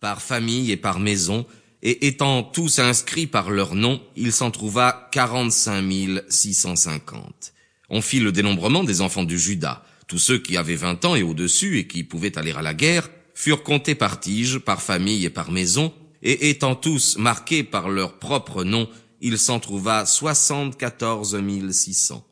par famille et par maison, et étant tous inscrits par leur nom, il s'en trouva 45 650. On fit le dénombrement des enfants du Judas. Tous ceux qui avaient vingt ans et au-dessus et qui pouvaient aller à la guerre furent comptés par tige, par famille et par maison, et étant tous marqués par leur propre nom, il s'en trouva soixante-quatorze mille six cents.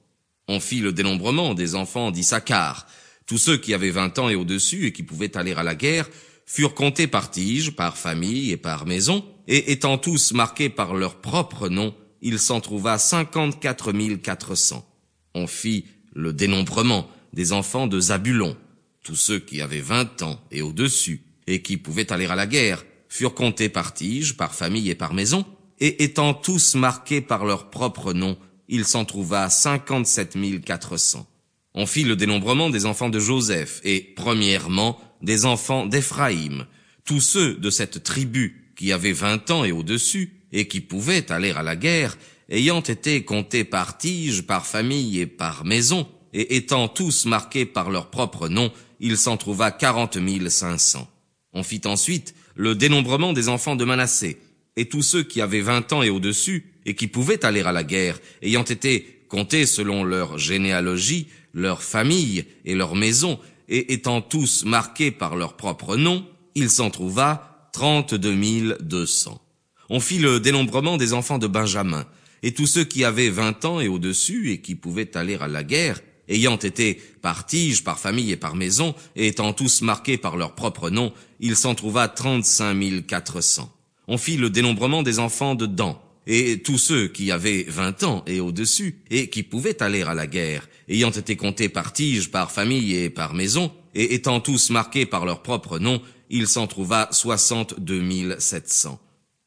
On fit le dénombrement des enfants d'Issachar. Tous ceux qui avaient vingt ans et au-dessus et qui pouvaient aller à la guerre furent comptés par tige, par famille et par maison, et étant tous marqués par leur propre nom, il s'en trouva cinquante-quatre mille quatre cents. On fit le dénombrement des enfants de Zabulon. Tous ceux qui avaient vingt ans et au-dessus et qui pouvaient aller à la guerre furent comptés par tige, par famille et par maison, et étant tous marqués par leur propre nom, il s'en trouva cinquante-sept mille quatre cents. On fit le dénombrement des enfants de Joseph, et, premièrement, des enfants d'Éphraïm, tous ceux de cette tribu qui avaient vingt ans et au-dessus, et qui pouvaient aller à la guerre, ayant été comptés par tige, par famille et par maison, et étant tous marqués par leur propre nom, il s'en trouva quarante mille cinq cents. On fit ensuite le dénombrement des enfants de Manassé, et tous ceux qui avaient vingt ans et au-dessus, et qui pouvaient aller à la guerre, ayant été comptés selon leur généalogie, leur famille et leur maison, et étant tous marqués par leur propre nom, il s'en trouva trente-deux deux cents. On fit le dénombrement des enfants de Benjamin, et tous ceux qui avaient vingt ans et au-dessus, et qui pouvaient aller à la guerre, ayant été par tige, par famille et par maison, et étant tous marqués par leur propre nom, il s'en trouva trente-cinq quatre cents. On fit le dénombrement des enfants de Dan, et tous ceux qui avaient vingt ans et au-dessus, et qui pouvaient aller à la guerre, ayant été comptés par tige, par famille et par maison, et étant tous marqués par leur propre nom, il s'en trouva soixante-deux sept cents.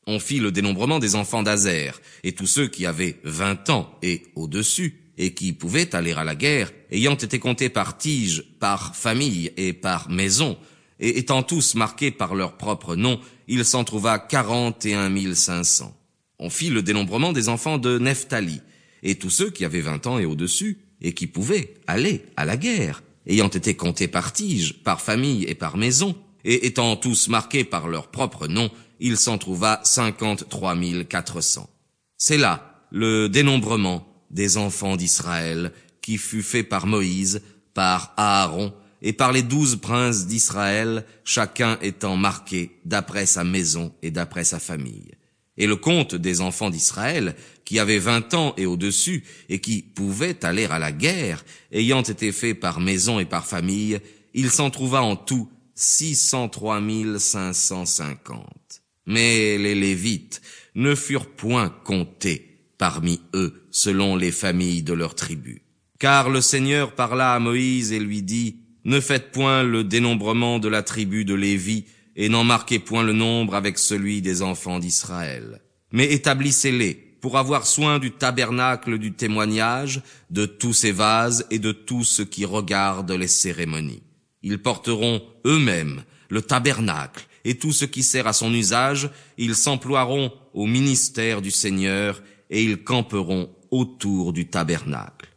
On fit le dénombrement des enfants d'Azer, et tous ceux qui avaient vingt ans et au-dessus, et qui pouvaient aller à la guerre, ayant été comptés par tige, par famille et par maison, et étant tous marqués par leur propre nom, il s'en trouva quarante et un mille cinq cents. On fit le dénombrement des enfants de Nephtali, et tous ceux qui avaient vingt ans et au-dessus, et qui pouvaient aller à la guerre, ayant été comptés par tige, par famille et par maison, et étant tous marqués par leur propre nom, il s'en trouva cinquante-trois mille quatre cents. C'est là le dénombrement des enfants d'Israël qui fut fait par Moïse, par Aaron et par les douze princes d'Israël, chacun étant marqué d'après sa maison et d'après sa famille. Et le compte des enfants d'Israël, qui avaient vingt ans et au-dessus, et qui pouvaient aller à la guerre, ayant été fait par maison et par famille, il s'en trouva en tout six cent trois mille cinq cent cinquante. Mais les Lévites ne furent point comptés parmi eux selon les familles de leurs tribus. Car le Seigneur parla à Moïse et lui dit, Ne faites point le dénombrement de la tribu de Lévi, et n'en marquez point le nombre avec celui des enfants d'Israël. Mais établissez-les pour avoir soin du tabernacle du témoignage, de tous ses vases et de tout ce qui regarde les cérémonies. Ils porteront eux-mêmes le tabernacle et tout ce qui sert à son usage, ils s'emploieront au ministère du Seigneur et ils camperont autour du tabernacle.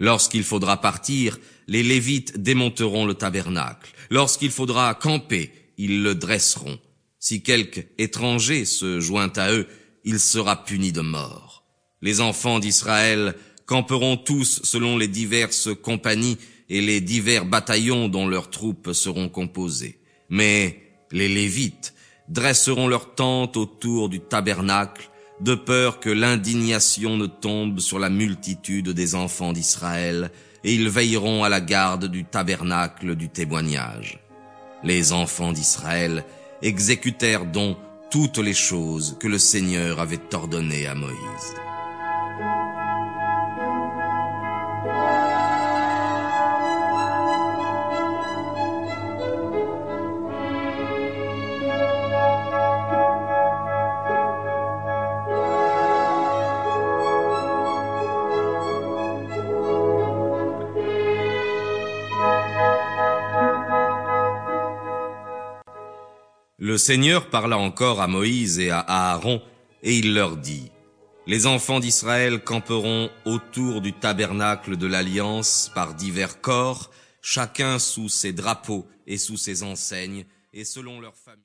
Lorsqu'il faudra partir, les Lévites démonteront le tabernacle. Lorsqu'il faudra camper, ils le dresseront. Si quelque étranger se joint à eux, il sera puni de mort. Les enfants d'Israël camperont tous selon les diverses compagnies et les divers bataillons dont leurs troupes seront composées. Mais les Lévites dresseront leurs tentes autour du tabernacle, de peur que l'indignation ne tombe sur la multitude des enfants d'Israël, et ils veilleront à la garde du tabernacle du témoignage. Les enfants d'Israël exécutèrent donc toutes les choses que le Seigneur avait ordonnées à Moïse. Le Seigneur parla encore à Moïse et à Aaron, et il leur dit, Les enfants d'Israël camperont autour du tabernacle de l'Alliance par divers corps, chacun sous ses drapeaux et sous ses enseignes, et selon leur famille.